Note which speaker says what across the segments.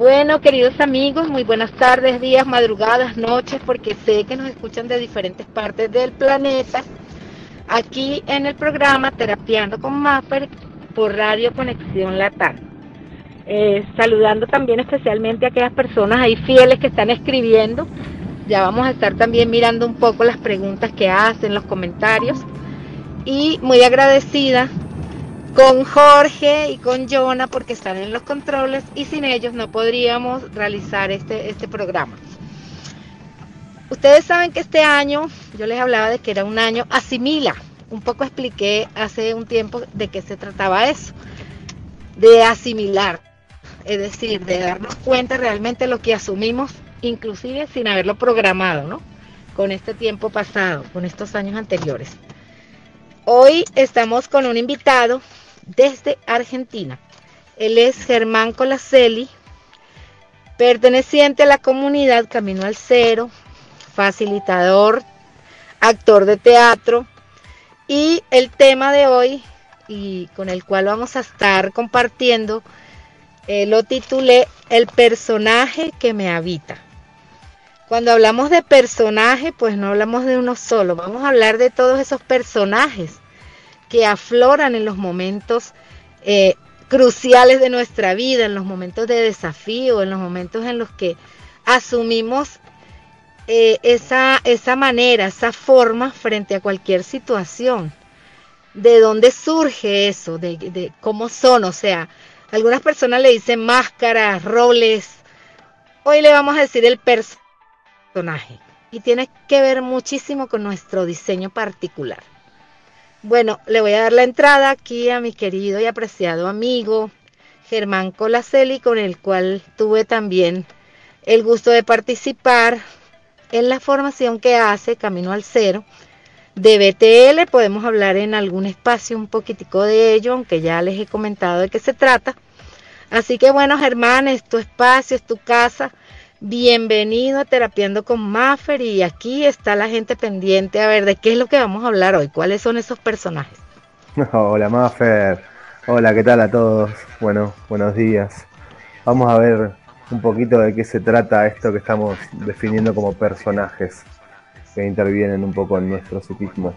Speaker 1: Bueno, queridos amigos, muy buenas tardes, días, madrugadas, noches, porque sé que nos escuchan de diferentes partes del planeta. Aquí en el programa Terapiando con Mapper por Radio Conexión Latam. Eh, saludando también especialmente a aquellas personas ahí fieles que están escribiendo. Ya vamos a estar también mirando un poco las preguntas que hacen, los comentarios. Y muy agradecida con Jorge y con Jonah porque están en los controles y sin ellos no podríamos realizar este, este programa. Ustedes saben que este año, yo les hablaba de que era un año asimila, un poco expliqué hace un tiempo de qué se trataba eso, de asimilar, es decir, de darnos cuenta realmente lo que asumimos, inclusive sin haberlo programado, ¿no? Con este tiempo pasado, con estos años anteriores. Hoy estamos con un invitado desde Argentina. Él es Germán Colaselli, perteneciente a la comunidad Camino al Cero, facilitador, actor de teatro. Y el tema de hoy, y con el cual vamos a estar compartiendo, eh, lo titulé El personaje que me habita. Cuando hablamos de personaje, pues no hablamos de uno solo, vamos a hablar de todos esos personajes que afloran en los momentos eh, cruciales de nuestra vida, en los momentos de desafío, en los momentos en los que asumimos eh, esa, esa manera, esa forma frente a cualquier situación. ¿De dónde surge eso? De, de cómo son, o sea, algunas personas le dicen máscaras, roles. Hoy le vamos a decir el personaje. Y tiene que ver muchísimo con nuestro diseño particular. Bueno, le voy a dar la entrada aquí a mi querido y apreciado amigo Germán Colaselli, con el cual tuve también el gusto de participar en la formación que hace Camino al Cero. De BTL podemos hablar en algún espacio un poquitico de ello, aunque ya les he comentado de qué se trata. Así que bueno, Germán, es tu espacio, es tu casa. Bienvenido a Terapiando con Maffer y aquí está la gente pendiente a ver de qué es lo que vamos a hablar hoy, cuáles son esos personajes.
Speaker 2: Hola Maffer, hola, ¿qué tal a todos? Bueno, buenos días. Vamos a ver un poquito de qué se trata esto que estamos definiendo como personajes que intervienen un poco en nuestro psiquismo.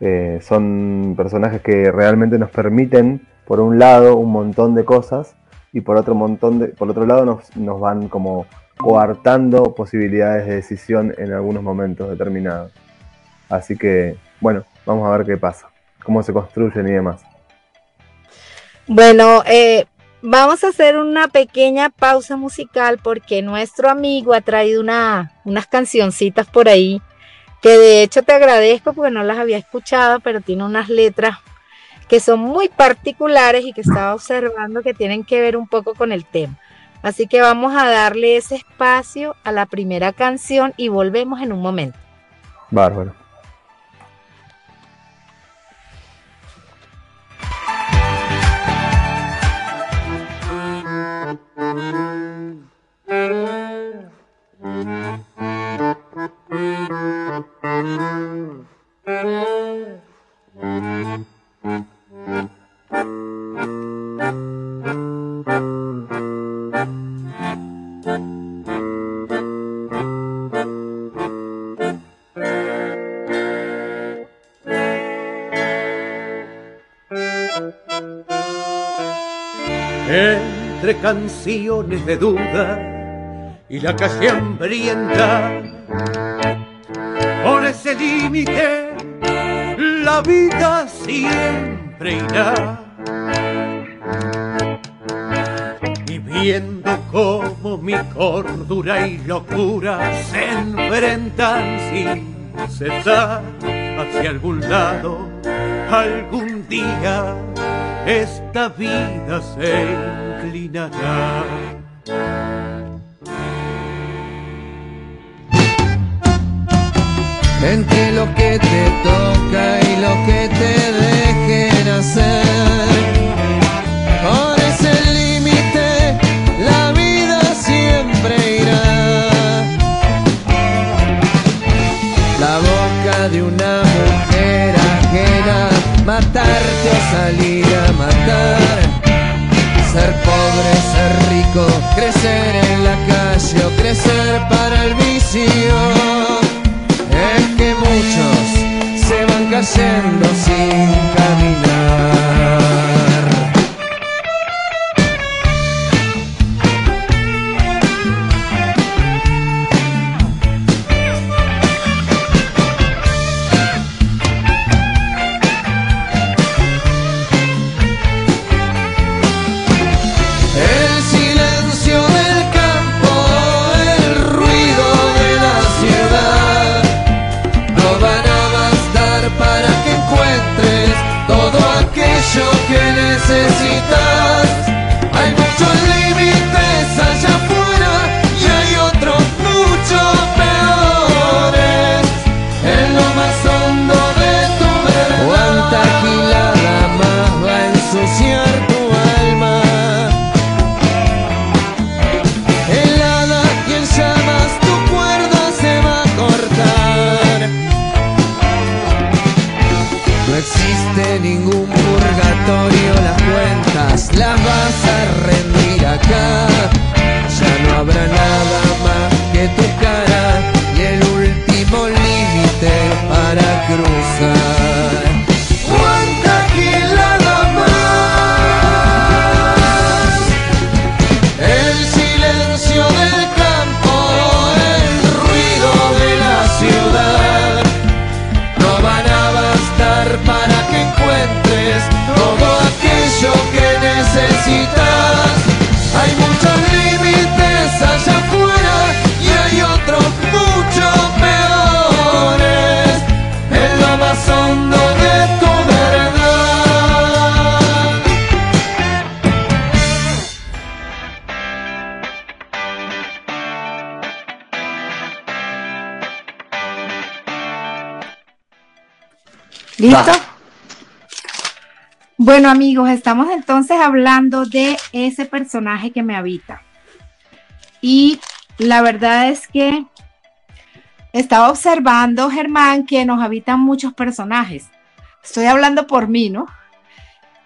Speaker 2: Eh, son personajes que realmente nos permiten, por un lado, un montón de cosas y por otro montón de, por otro lado nos, nos van como coartando posibilidades de decisión en algunos momentos determinados. Así que, bueno, vamos a ver qué pasa, cómo se construyen y demás.
Speaker 1: Bueno, eh, vamos a hacer una pequeña pausa musical porque nuestro amigo ha traído una, unas cancioncitas por ahí que de hecho te agradezco porque no las había escuchado, pero tiene unas letras que son muy particulares y que estaba observando que tienen que ver un poco con el tema. Así que vamos a darle ese espacio a la primera canción y volvemos en un momento.
Speaker 2: Bárbaro.
Speaker 3: Entre canciones de duda y la calle hambrienta, por ese límite la vida siempre irá. Y viendo cómo mi cordura y locura se enfrentan sin cesar hacia algún lado, algún día esta vida se inclinará.
Speaker 4: Entre lo que te toca y lo que te dejen hacer. Por ese límite la vida siempre irá. La boca de una mujer ajena salir a matar. Ser pobre, ser rico, crecer en la calle o crecer para el vicio. Que muchos se van cayendo sin caminar.
Speaker 1: ¿Listo? Bueno amigos, estamos entonces hablando de ese personaje que me habita. Y la verdad es que estaba observando, Germán, que nos habitan muchos personajes. Estoy hablando por mí, ¿no?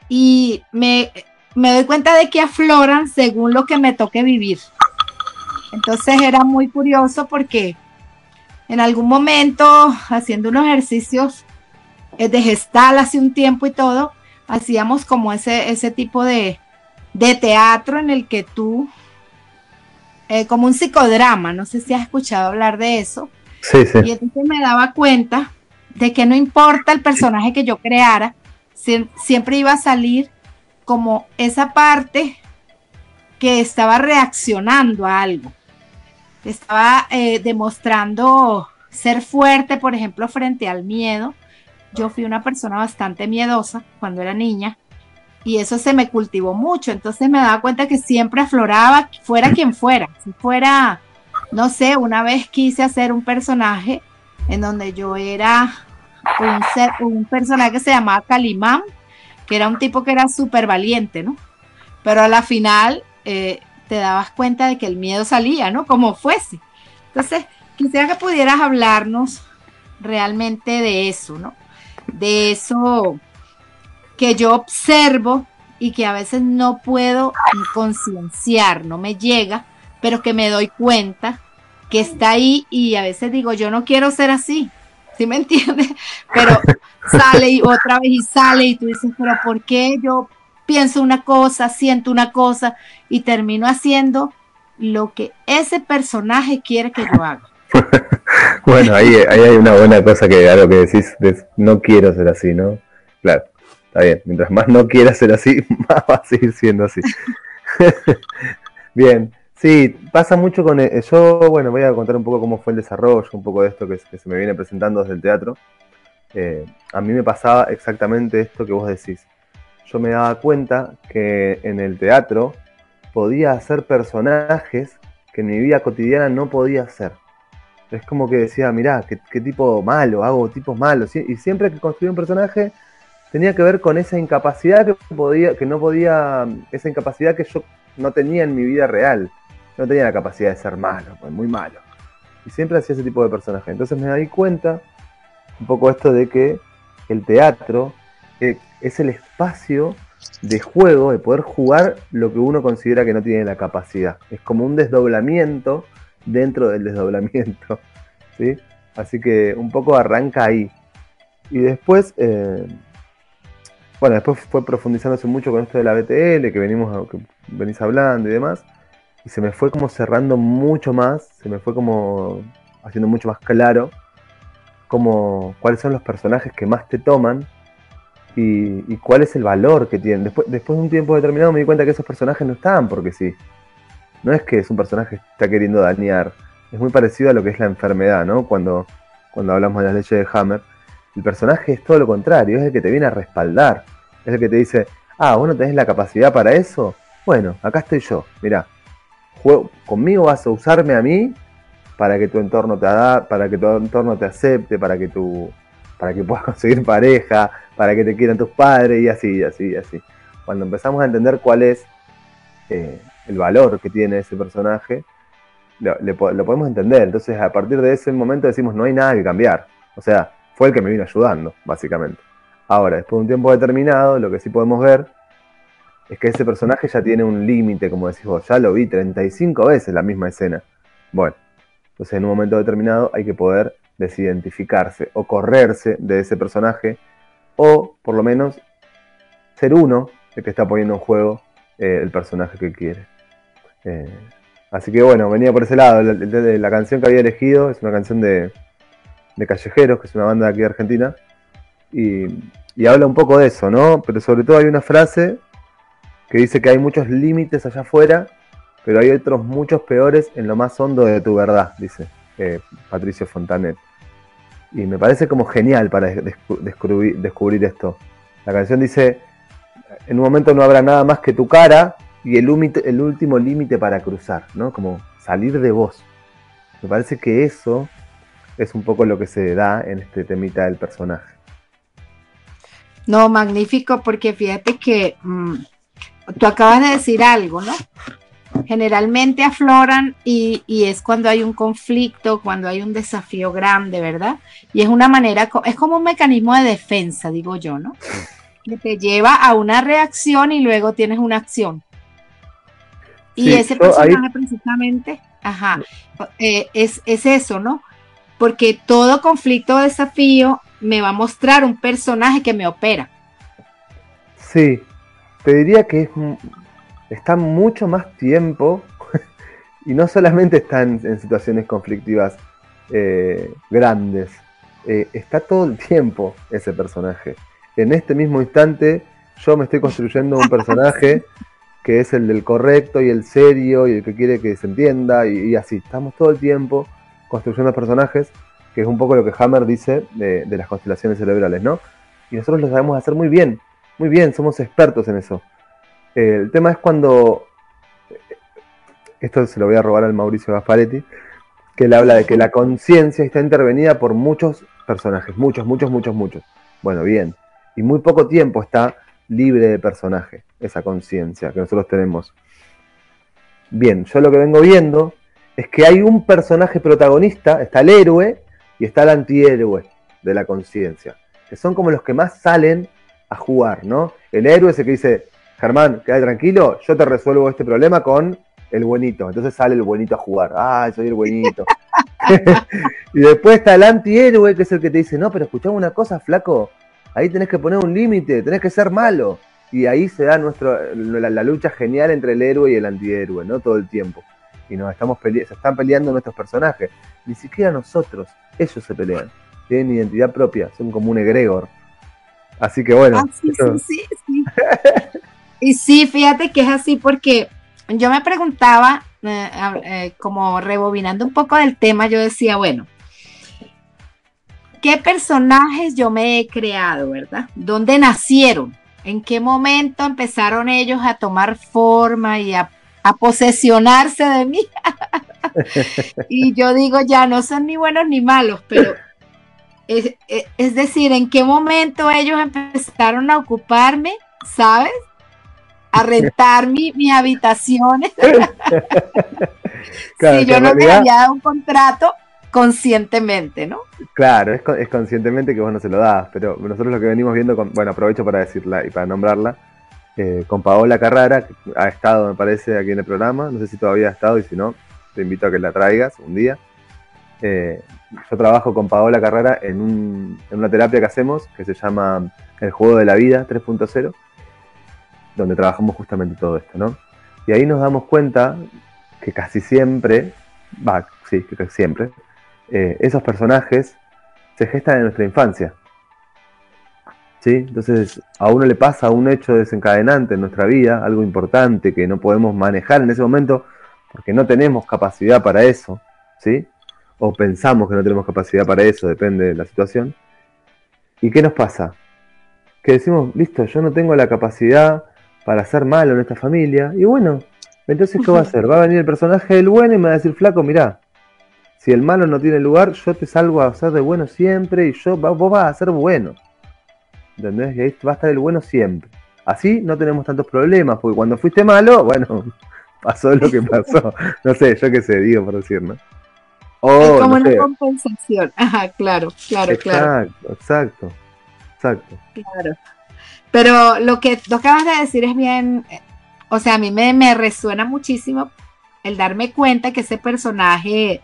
Speaker 1: Y me, me doy cuenta de que afloran según lo que me toque vivir. Entonces era muy curioso porque en algún momento, haciendo unos ejercicios de gestal hace un tiempo y todo, hacíamos como ese, ese tipo de, de teatro en el que tú, eh, como un psicodrama, no sé si has escuchado hablar de eso,
Speaker 2: Sí, sí.
Speaker 1: y entonces me daba cuenta de que no importa el personaje que yo creara, sie- siempre iba a salir como esa parte que estaba reaccionando a algo, estaba eh, demostrando ser fuerte, por ejemplo, frente al miedo. Yo fui una persona bastante miedosa cuando era niña y eso se me cultivó mucho, entonces me daba cuenta que siempre afloraba, fuera quien fuera, si fuera no sé, una vez quise hacer un personaje en donde yo era un, personaje que se llamaba Calimán, que era un tipo que era súper valiente, ¿no? Pero a la final eh, te dabas cuenta de que el miedo salía, ¿no? Como fuese. Entonces, quisiera que pudieras hablarnos realmente de eso, ¿no? De eso que yo observo y que a veces no puedo concienciar, no me llega, pero que me doy cuenta que está ahí y a veces digo, yo no quiero ser así, ¿sí me entiendes? Pero sale y otra vez y sale y tú dices, pero ¿por qué yo pienso una cosa, siento una cosa y termino haciendo lo que ese personaje quiere que yo haga?
Speaker 2: Bueno, ahí, hay una buena cosa que algo que decís, de, no quiero ser así, ¿no? Claro, está bien. Mientras más no quieras ser así, más va a seguir siendo así. bien, sí, pasa mucho con... el- yo, bueno, voy a contar un poco cómo fue el desarrollo, un poco de esto que, que se me viene presentando desde el teatro. Eh, a mí me pasaba exactamente esto que vos decís. Yo me daba cuenta que en el teatro podía hacer personajes que en mi vida cotidiana no podía hacer. Es como que decía, mirá, qué, tipo malo, hago tipos malos. Y y siempre que construía un personaje tenía que ver con esa incapacidad que podía, que no podía, esa incapacidad que yo no tenía en mi vida real. No tenía la capacidad de ser malo, pues muy malo. Y siempre hacía ese tipo de personaje. Entonces me di cuenta un poco esto de que el teatro eh, es el espacio de juego, de poder jugar lo que uno considera que no tiene la capacidad. Es como un desdoblamiento dentro del desdoblamiento. ¿sí? Así que un poco arranca ahí. Y después, eh, bueno, después fue profundizándose mucho con esto de la BTL, que venimos que venís hablando y demás. Y se me fue como cerrando mucho más, se me fue como haciendo mucho más claro como cuáles son los personajes que más te toman y, cuál es el valor que tienen. Después, después de un tiempo determinado me di cuenta que esos personajes no estaban porque sí. No es que es un personaje que está queriendo dañar. Es muy parecido a lo que es la enfermedad, ¿no? Cuando, cuando hablamos de las leyes de Hammer. El personaje es todo lo contrario, es el que te viene a respaldar. Es el que te dice, ah, vos no tenés la capacidad para eso. Bueno, acá estoy yo, mirá. conmigo vas a usarme a mí para que tu entorno te da, para que tu entorno te acepte, para que tu, para que puedas conseguir pareja, para que te quieran tus padres y así, así, así. Cuando empezamos a entender cuál es eh, el valor que tiene ese personaje, lo, podemos entender. Entonces, a partir de ese momento decimos, no hay nada que cambiar. O sea, fue el que me vino ayudando, básicamente. Ahora, después de un tiempo determinado, lo que sí podemos ver es que ese personaje ya tiene un límite, como decís vos, ya lo vi 35 veces la misma escena. Bueno, entonces en un momento determinado hay que poder desidentificarse o correrse de ese personaje o por lo menos ser uno el que está poniendo en juego eh, el personaje que quiere. Eh, así que bueno, venía por ese lado. La, canción que había elegido es una canción de, Callejeros, que es una banda de aquí de Argentina, y, y habla un poco de eso, ¿no? Pero sobre todo hay una frase que dice que hay muchos límites allá afuera, pero hay otros muchos peores en lo más hondo de tu verdad, dice eh, Patricio Fontanet. Y me parece como genial para descubrir, descubrir esto. La canción dice, en un momento no habrá nada más que tu cara y el, el último límite para cruzar, ¿no? Como salir de vos. Me parece que eso es un poco lo que se da en este temita del personaje.
Speaker 1: No, magnífico, porque fíjate que mm, tú acabas de decir algo, ¿no? Generalmente afloran y, es cuando hay un conflicto, cuando hay un desafío grande, ¿verdad? Y es una manera, es como un mecanismo de defensa, digo yo, ¿no? Que te lleva a una reacción y luego tienes una acción. Y ese personaje precisamente, ajá, eh, es, es eso, ¿no? Porque todo conflicto o desafío me va a mostrar un personaje que me opera.
Speaker 2: Sí, te diría que es, está mucho más tiempo y no solamente está en, situaciones conflictivas eh, grandes, eh, está todo el tiempo ese personaje. En este mismo instante yo me estoy construyendo un personaje que es el del correcto y el serio y el que quiere que se entienda y, así. Estamos todo el tiempo construyendo personajes, que es un poco lo que Hammer dice de, las constelaciones cerebrales, ¿no? Y nosotros lo sabemos hacer muy bien. Muy bien, somos expertos en eso. el tema es cuando. Esto se lo voy a robar al Mauricio Gasparetti, que él habla de que la conciencia está intervenida por muchos personajes, muchos, muchos, muchos, muchos. Bueno, bien. Y muy poco tiempo está libre de personaje, esa conciencia que nosotros tenemos. Bien, yo lo que vengo viendo es que hay un personaje protagonista, está el héroe y está el antihéroe de la conciencia, que son como los que más salen a jugar, ¿no? El héroe es el que dice, Germán, queda tranquilo, yo te resuelvo este problema con el buenito. Entonces sale el buenito a jugar. Ah, soy el buenito. y después está el antihéroe, que es el que te dice, no, pero escuchame una cosa, flaco. Ahí tenés que poner un límite, tenés que ser malo. Y ahí se da nuestro, la, lucha genial entre el héroe y el antihéroe, ¿no? Todo el tiempo. Y nos estamos se están peleando nuestros personajes. Ni siquiera nosotros, ellos se pelean. Tienen identidad propia, son como un egregor. Así que bueno. Ah, sí, sí,
Speaker 1: sí, y sí, fíjate que es así porque yo me preguntaba, eh, eh, como rebobinando un poco del tema, yo decía, bueno, ¿qué personajes yo me he creado, verdad? ¿Dónde nacieron? ¿En qué momento empezaron ellos a tomar forma y a, a posesionarse de mí? y yo digo, ya no son ni buenos ni malos, pero es, decir, en qué momento ellos empezaron a ocuparme, ¿sabes? A rentar mi, mis habitaciones. si yo no me había dado un contrato conscientemente, ¿no?
Speaker 2: Claro, es, conscientemente que vos no se lo das, pero nosotros lo que venimos viendo, con, bueno, aprovecho para decirla y para nombrarla, eh, con Paola Carrara, que ha estado, me parece, aquí en el programa, no sé si todavía ha estado y si no, te invito a que la traigas un día. Eh, yo trabajo con Paola Carrara en una terapia que hacemos que se llama El Juego de la Vida 3.0, donde trabajamos justamente todo esto, ¿no? Y ahí nos damos cuenta que casi siempre, va, sí, que casi siempre, eh, esos personajes se gestan en nuestra infancia. ¿Sí? Entonces, a uno le pasa un hecho desencadenante en nuestra vida, algo importante que no podemos manejar en ese momento porque no tenemos capacidad para eso, ¿sí? O pensamos que no tenemos capacidad para eso, depende de la situación. ¿Y qué nos pasa? Que decimos, listo, yo no tengo la capacidad para hacer malo en esta familia, y bueno, entonces, ¿qué va a hacer? Va a venir el personaje del bueno y me va a decir, flaco, mirá, si el malo no tiene lugar, yo te salgo a hacer de bueno siempre y yo, vos vas a ser bueno. ¿Entendés? Y ahí va a estar el bueno siempre. Así no tenemos tantos problemas, porque cuando fuiste malo, bueno, pasó lo que pasó. No sé, yo qué sé, digo por decir, ¿no?
Speaker 1: es como una compensación. Ajá, claro, claro, claro.
Speaker 2: Exacto, exacto, exacto.
Speaker 1: Claro. Pero lo que tú acabas de decir es bien, o sea, a mí me, me resuena muchísimo el darme cuenta que ese personaje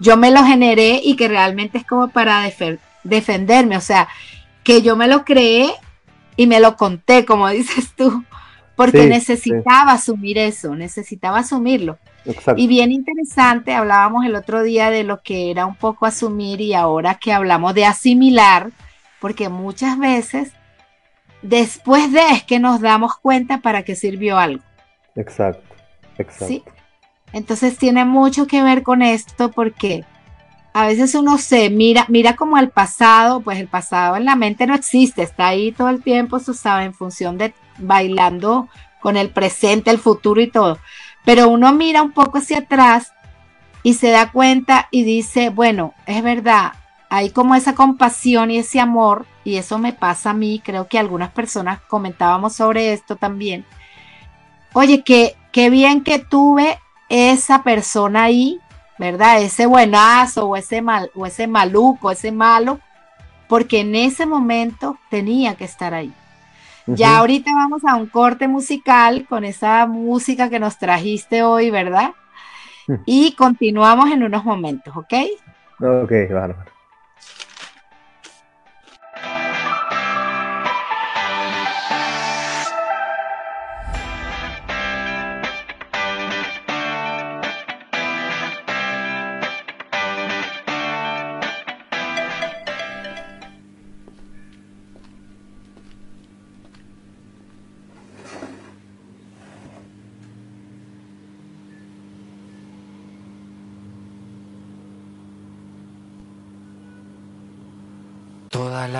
Speaker 1: yo me lo generé y que realmente es como para defenderme, o sea, que yo me lo creé y me lo conté, como dices tú, porque necesitaba asumir eso, necesitaba asumirlo. Y bien interesante, hablábamos el otro día de lo que era un poco asumir y ahora que hablamos de asimilar, porque muchas veces después de es que nos damos cuenta para qué sirvió algo.
Speaker 2: Exacto, exacto. ¿Sí?
Speaker 1: Entonces tiene mucho que ver con esto porque a veces uno se mira, mira como al pasado, pues el pasado en la mente no existe, está ahí todo el tiempo, tú sabes, en función de bailando con el presente, el futuro y todo. Pero uno mira un poco hacia atrás y se da cuenta y dice, bueno, es verdad, hay como esa compasión y ese amor, y eso me pasa a mí, creo que algunas personas comentábamos sobre esto también. Oye, que qué bien que tuve esa persona ahí, ¿verdad? Ese buenazo o ese mal o ese maluco, ese malo, porque en ese momento tenía que estar ahí. Ya ahorita vamos a un corte musical con esa música que nos trajiste hoy, ¿verdad? Y continuamos en unos momentos, ¿ok?
Speaker 2: Ok, bárbaro.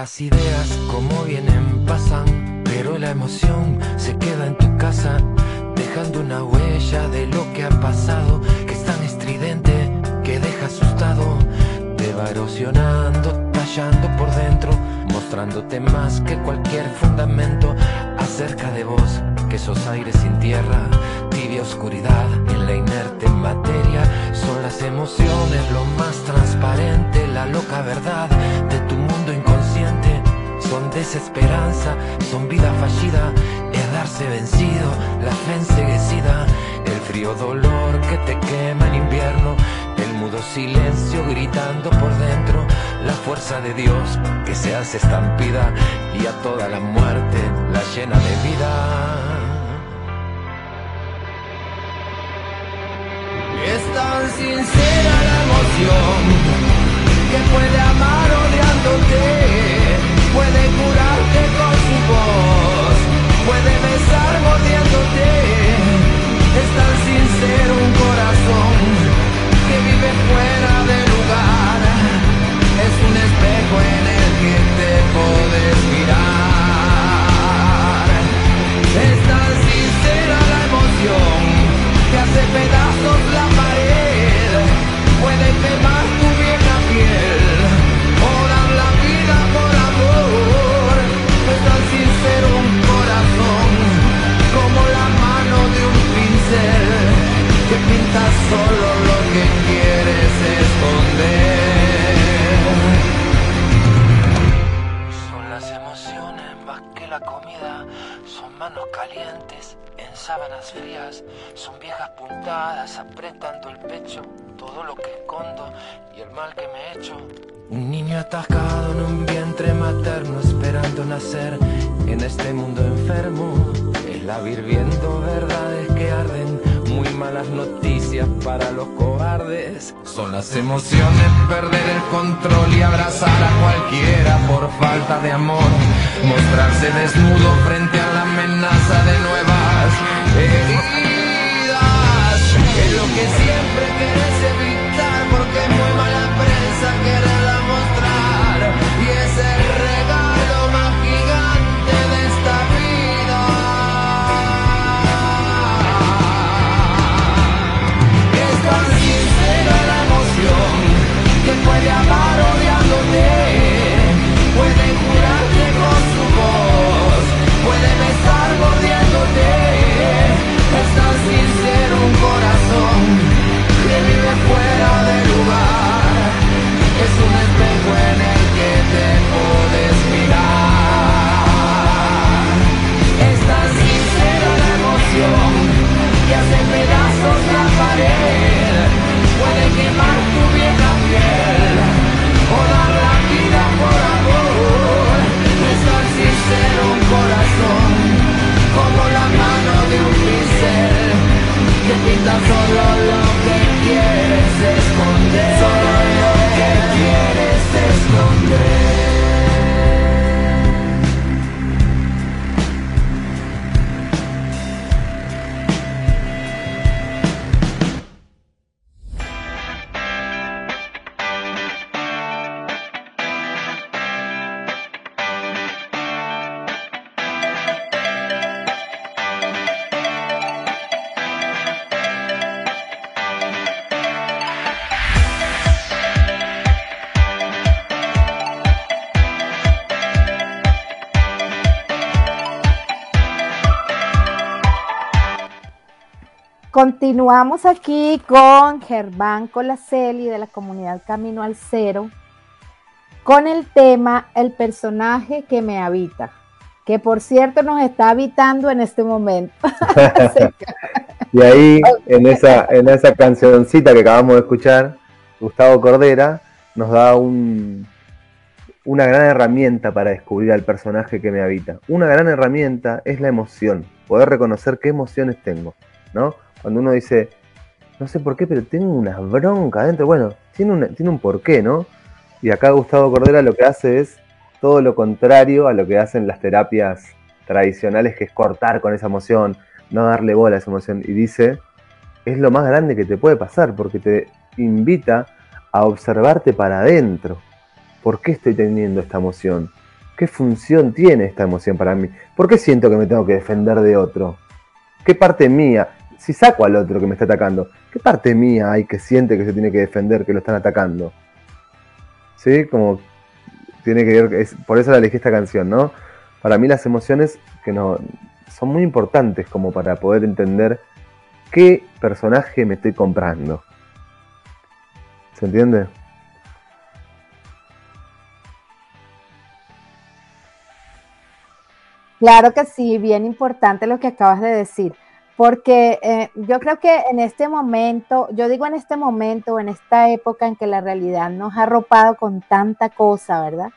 Speaker 4: Las ideas como vienen pasan, pero la emoción se queda en tu casa, dejando una huella de lo que ha pasado, que es tan estridente que deja asustado, te va erosionando, tallando por dentro, mostrándote más que cualquier fundamento acerca de vos, que sos aire sin tierra, tibia oscuridad en la inerte materia, son las emociones lo más transparente, la loca verdad de tu son desesperanza, son vida fallida, es darse vencido, la fe enseguecida, el frío dolor que te quema en invierno, el mudo silencio gritando por dentro, la fuerza de Dios que se hace estampida y a toda la muerte la llena de vida. Es tan sincera la emoción
Speaker 1: Continuamos aquí con Germán Colaceli de la comunidad Camino al Cero con el tema El personaje que me habita, que por cierto nos está habitando en este momento.
Speaker 2: Y ahí, en esa, en esa cancioncita que acabamos de escuchar, Gustavo Cordera nos da un, una gran herramienta para descubrir al personaje que me habita. Una gran herramienta es la emoción, poder reconocer qué emociones tengo, ¿no? Cuando uno dice, no sé por qué, pero tengo una bronca adentro, bueno, tiene, una- tiene un porqué, ¿no? Y acá Gustavo Cordera lo que hace es todo lo contrario a lo que hacen las terapias tradicionales, que es cortar con esa emoción, no darle bola a esa emoción. Y dice, es lo más grande que te puede pasar, porque te invita a observarte para adentro. ¿Por qué estoy teniendo esta emoción? ¿Qué función tiene esta emoción para mí? ¿Por qué siento que me tengo que defender de otro? ¿Qué parte mía? Si saco al otro que me está atacando, ¿qué parte mía hay que siente que se tiene que defender, que lo están atacando? ¿Sí? Como tiene que ver, por eso la elegí esta canción, ¿no? Para mí las emociones que no, son muy importantes como para poder entender qué personaje me estoy comprando. ¿Se entiende?
Speaker 1: Claro que sí, bien importante lo que acabas de decir, porque eh, yo creo que en este momento, yo digo en este momento, en esta época en que la realidad nos ha arropado con tanta cosa, ¿verdad?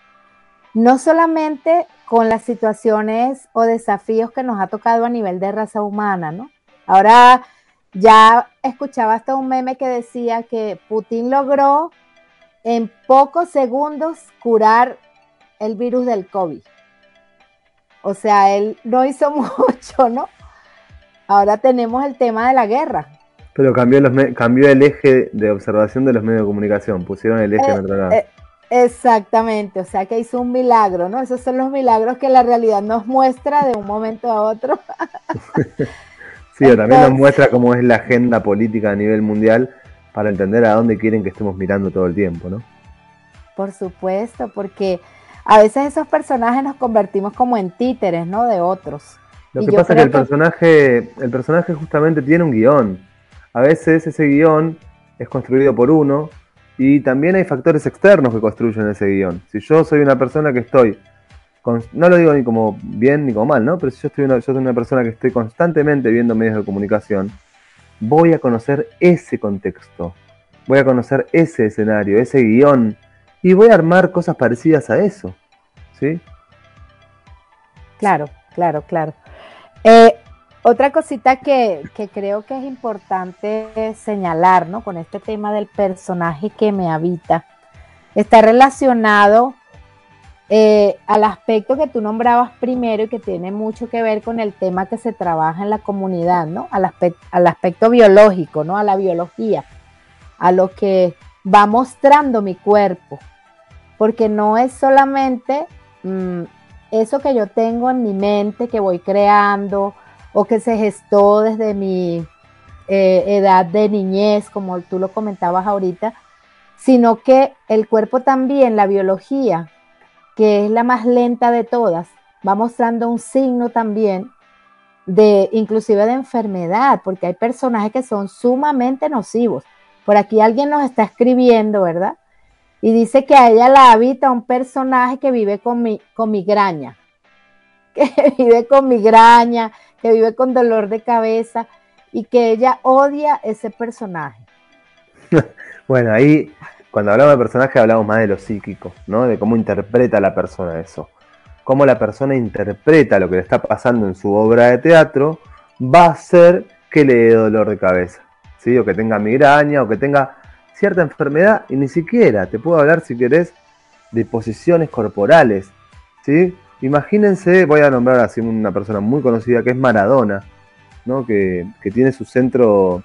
Speaker 1: No solamente con las situaciones o desafíos que nos ha tocado a nivel de raza humana, ¿no? Ahora ya escuchaba hasta un meme que decía que Putin logró en pocos segundos curar el virus del COVID. O sea, él no hizo mucho, ¿no? Ahora tenemos el tema de la guerra.
Speaker 2: Pero cambió, los me- cambió el eje de observación de los medios de comunicación, pusieron el eje en otro lado.
Speaker 1: eh, exactamente, o sea que hizo un milagro, ¿no? Esos son los milagros que la realidad nos muestra de un momento a otro.
Speaker 2: sí, o también nos muestra cómo es la agenda política a nivel mundial para entender a dónde quieren que estemos mirando todo el tiempo, ¿no?
Speaker 1: Por supuesto, porque a veces esos personajes nos convertimos como en títeres, ¿no? De otros.
Speaker 2: Lo
Speaker 1: Y
Speaker 2: que pasa es que el
Speaker 1: que-
Speaker 2: personaje, el personaje justamente tiene un guion. A veces ese guion es construido por uno y también hay factores externos que construyen ese guion. Si yo soy una persona que estoy no lo digo ni como bien ni como mal, ¿no? Pero si yo, estoy una, yo soy una persona que estoy constantemente viendo medios de comunicación, voy a conocer ese contexto, voy a conocer ese escenario, ese guion, y voy a armar cosas parecidas a eso, ¿sí?
Speaker 1: Claro, claro, claro. Eh, otra cosita que, creo que es importante señalar, ¿no? Con este tema del personaje que me habita, está relacionado eh, al aspecto que tú nombrabas primero y que tiene mucho que ver con el tema que se trabaja en la comunidad, ¿no? Al, aspecto, biológico, ¿no? A la biología, a lo que va mostrando mi cuerpo, porque no es solamente mmm, eso que yo tengo en mi mente, que voy creando o que se gestó desde mi eh, edad de niñez, como tú lo comentabas ahorita, sino que el cuerpo también, la biología, que es la más lenta de todas, va mostrando un signo también de inclusive de enfermedad, porque hay personajes que son sumamente nocivos. Por aquí alguien nos está escribiendo, ¿verdad? Y dice que a ella la habita un personaje que vive con, mi, con migraña, que vive con migraña, que vive con dolor de cabeza y que ella odia ese personaje.
Speaker 2: bueno, ahí cuando hablamos de personaje hablamos más de lo psíquico, ¿no? De cómo interpreta la persona eso. Cómo la persona interpreta lo que le está pasando en su obra de teatro va a hacer que le dé dolor de cabeza, ¿sí? O que tenga migraña o que tenga cierta enfermedad y ni siquiera te puedo hablar si querés de posiciones corporales, ¿sí? Imagínense, voy a nombrar así una persona muy conocida que es Maradona, ¿no? Que, que tiene su centro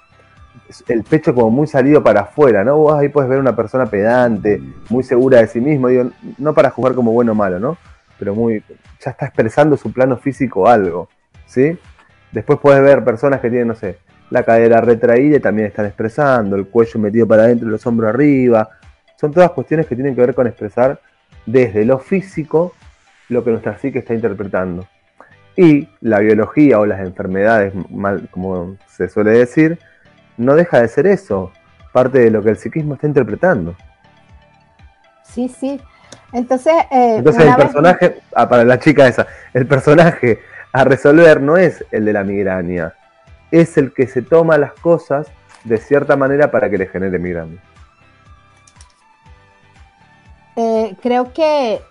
Speaker 2: el pecho como muy salido para afuera, ¿no? Vos ahí puedes ver una persona pedante, muy segura de sí mismo, digo, no para jugar como bueno o malo, ¿no? Pero muy, ya está expresando su plano físico algo, ¿sí? Después puedes ver personas que tienen, no sé, la cadera retraída también están expresando, el cuello metido para adentro los hombros arriba. Son todas cuestiones que tienen que ver con expresar desde lo físico lo que nuestra psique está interpretando. Y la biología o las enfermedades, mal, como se suele decir, no deja de ser eso, parte de lo que el psiquismo está interpretando.
Speaker 1: Sí, sí. Entonces, eh,
Speaker 2: Entonces el personaje, ah, para la chica esa, el personaje a resolver no es el de la migraña, es el que se toma las cosas de cierta manera para que le genere migraña.
Speaker 1: Eh, creo que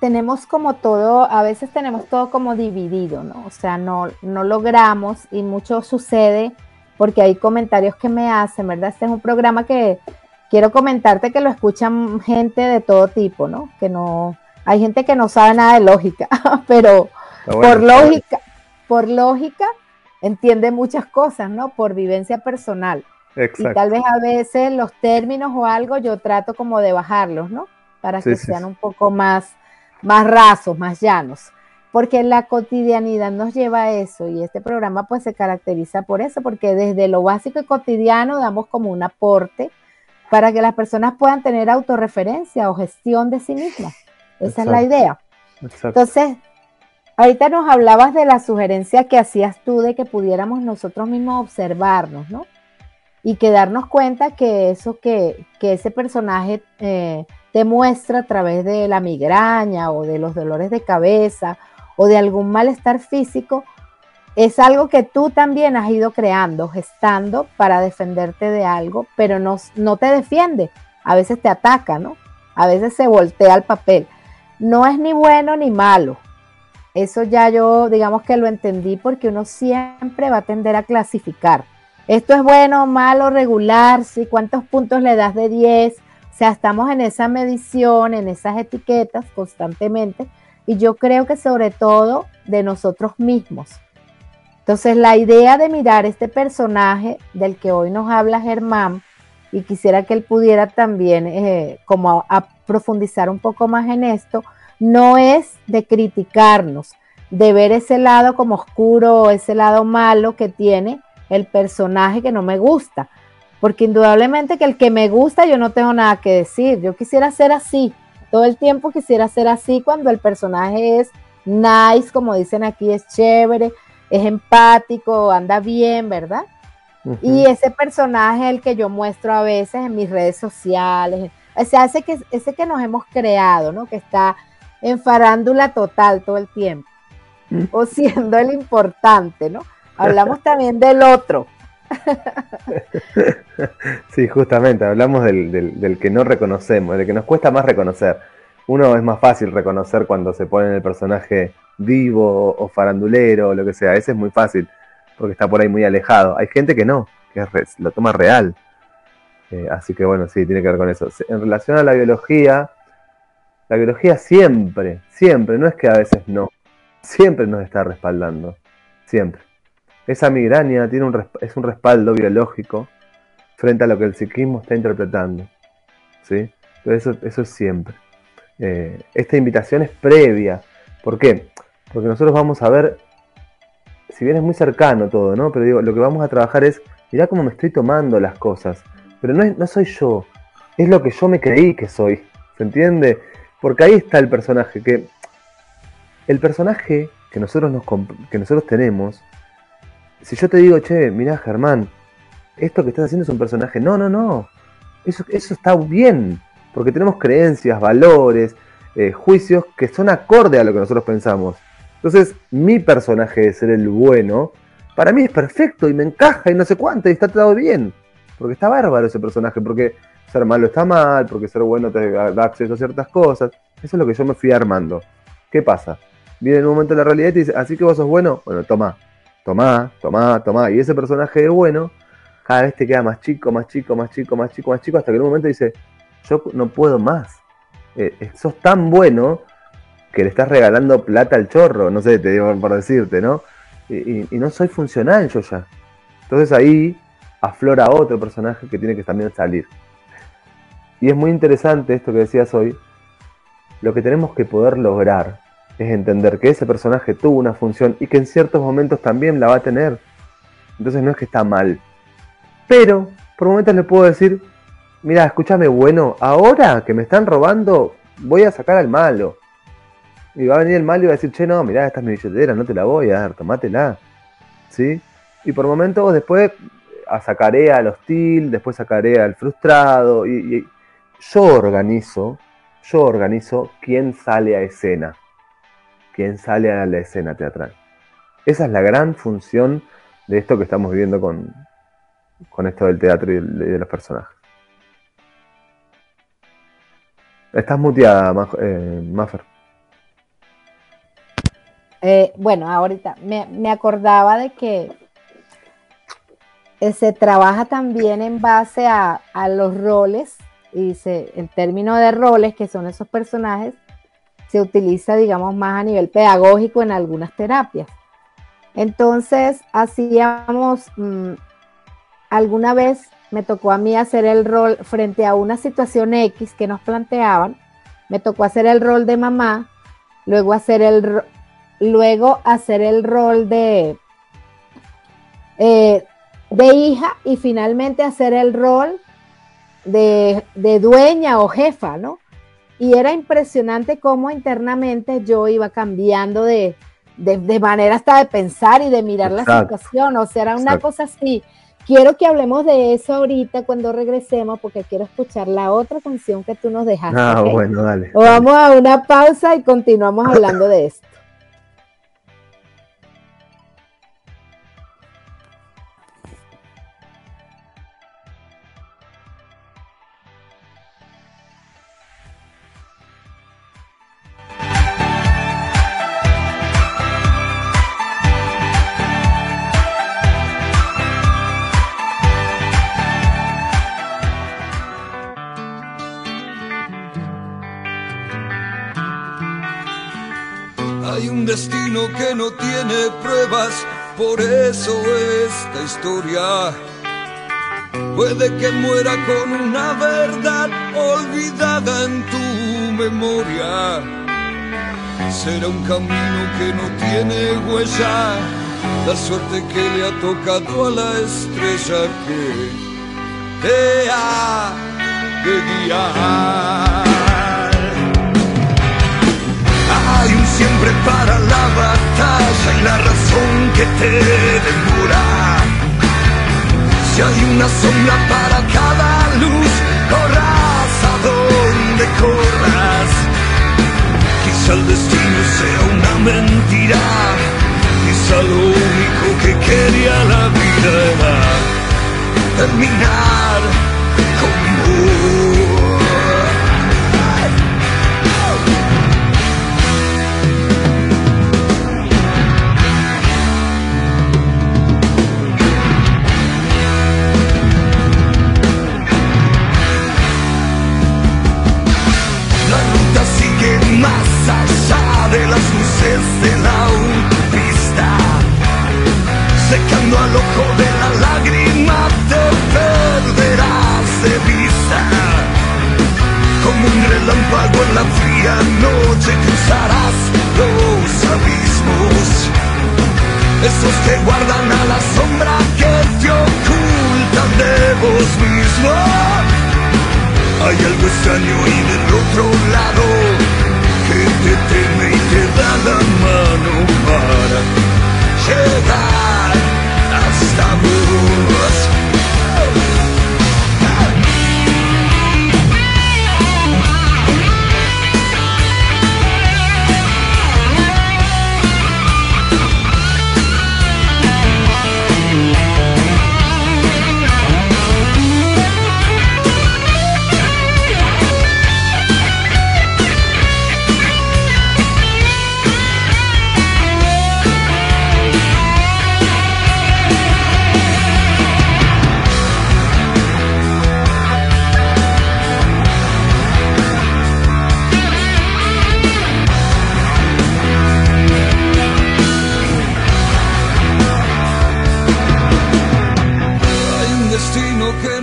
Speaker 1: tenemos como todo, a veces tenemos todo como dividido, ¿no? O sea, no, no logramos y mucho sucede porque hay comentarios que me hacen, ¿verdad? Este es un programa que quiero comentarte que lo escuchan gente de todo tipo, ¿no? Que no, hay gente que no sabe nada de lógica, pero por lógica, por lógica entiende muchas cosas, ¿no? Por vivencia personal. Exacto. Y tal vez a veces los términos o algo yo trato como de bajarlos, ¿no? Para que sean un poco más, más rasos, más llanos porque la cotidianidad nos lleva a eso y este programa pues se caracteriza por eso, porque desde lo básico y cotidiano damos como un aporte para que las personas puedan tener autorreferencia o gestión de sí mismas. Esa es la idea. Entonces, ahorita nos hablabas de la sugerencia que hacías tú de que pudiéramos nosotros mismos observarnos, ¿no? Y que darnos cuenta que eso que, que ese personaje eh, te muestra a través de la migraña o de los dolores de cabeza o de algún malestar físico, es algo que tú también has ido creando, gestando para defenderte de algo, pero no, no te defiende, a veces te ataca, ¿no? A veces se voltea el papel. No es ni bueno ni malo. Eso ya yo, digamos que lo entendí porque uno siempre va a tender a clasificar. Esto es bueno, malo, regular, sí, cuántos puntos le das de 10. O sea, estamos en esa medición, en esas etiquetas constantemente y yo creo que sobre todo de nosotros mismos. Entonces la idea de mirar este personaje del que hoy nos habla Germán, y quisiera que él pudiera también eh, como profundizar un poco más en esto, no es de criticarnos, de ver ese lado como oscuro, ese lado malo que tiene el personaje que no me gusta, porque indudablemente que el que me gusta yo no tengo nada que decir, yo quisiera ser así, todo el tiempo quisiera ser así cuando el personaje es nice, como dicen aquí, es chévere, es empático, anda bien, ¿verdad? Y ese personaje el que yo muestro a veces en mis redes sociales, o sea, ese que, ese que nos hemos creado, ¿no? Que está en farándula total todo el tiempo,
Speaker 2: Mm.
Speaker 1: o siendo el importante, ¿no? Hablamos también del otro.
Speaker 2: Sí, justamente, hablamos del, del- del que no reconocemos, del que nos cuesta más reconocer. Uno es más fácil reconocer cuando se pone en el personaje vivo o farandulero o lo que sea. Ese es muy fácil, porque está por ahí muy alejado. Hay gente que no, que lo toma real. Eh, así que bueno, sí, tiene que ver con eso. En relación a la biología, la biología siempre, siempre, no es que a veces no, siempre nos está respaldando. Siempre. Esa migraña tiene un, es un respaldo biológico frente a lo que el psiquismo está interpretando. ¿sí? Eso, eso es siempre. Eh, esta invitación es previa. ¿Por qué? Porque nosotros vamos a ver, si bien es muy cercano todo, ¿no? Pero digo, lo que vamos a trabajar es, mirá cómo me estoy tomando las cosas. Pero no, es- no soy yo, es lo que yo me creí que soy. ¿Se entiende? Porque ahí está el personaje, que el personaje que nosotros, nos, que nosotros tenemos, si yo te digo, che, mirá Germán, esto que estás haciendo es un personaje. No, no, no. Eso, eso está bien. Porque tenemos creencias, valores, eh, juicios que son acorde a lo que nosotros pensamos. Entonces, mi personaje de ser el bueno, para mí es perfecto y me encaja y no sé cuánto y está todo bien. Porque está bárbaro ese personaje. Porque ser malo está mal, porque ser bueno te da acceso a ciertas cosas. Eso es lo que yo me fui armando. ¿Qué pasa? Viene en un momento la realidad y te dice, así que vos sos bueno, bueno, toma, toma, toma, toma. Y ese personaje de bueno cada vez te queda más chico, más chico, más chico, más chico, más chico, hasta que en un momento dice, yo no puedo más. Eh, eh, sos tan bueno que le estás regalando plata al chorro, no sé, te digo por decirte, ¿no? Y no soy funcional yo ya. Entonces ahí aflora otro personaje que tiene que también salir. Y es muy interesante esto que decías hoy. Lo que tenemos que poder lograr es entender que ese personaje tuvo una función y que en ciertos momentos también la va a tener. Entonces no es que está mal. Pero por momentos le puedo decir, mira, escúchame, bueno, ahora que me están robando, voy a sacar al malo. Y va a venir el malo y va a decir, che, no, mirá, esta es mi billetera, no te la voy a dar, tomátela. ¿Sí? Y por momentos después a sacaré al hostil, después sacaré al frustrado. Y, y yo organizo, yo organizo quién sale a escena. Quién sale a la escena teatral. Esa es la gran función de esto que estamos viviendo con, con esto del teatro y de, los personajes. Estás muteada, Maj- eh, Maffer.
Speaker 1: Eh, bueno, ahorita me, me acordaba de que se trabaja también en base a, a los roles y se, el término de roles, que son esos personajes, se utiliza, digamos, más a nivel pedagógico en algunas terapias. Entonces, hacíamos, mm, alguna vez me tocó a mí hacer el rol frente a una situación X que nos planteaban, me tocó hacer el rol de mamá, luego hacer el, luego hacer el rol de, eh, de hija y finalmente hacer el rol de, de dueña o jefa, ¿no? Y era impresionante cómo internamente yo iba cambiando de, de, de manera hasta de pensar y de mirar la situación, o sea, era una
Speaker 2: Exacto.
Speaker 1: cosa así. Quiero que hablemos de eso ahorita cuando regresemos, porque quiero escuchar la otra canción que tú nos dejaste.
Speaker 2: Ah, bueno, dale.
Speaker 1: O vamos a una pausa y continuamos hablando de esto.
Speaker 4: Un destino que no tiene pruebas, por eso esta historia puede que muera con una verdad olvidada en tu memoria. Será un camino que no tiene huella, la suerte que le ha tocado a la estrella que te ha de. Siempre para la batalla y la razón que te demora. Si hay una sombra para cada luz, corras a donde corras.
Speaker 5: Quizá el destino sea una mentira, quizá lo único que quería la vida era terminar con vos.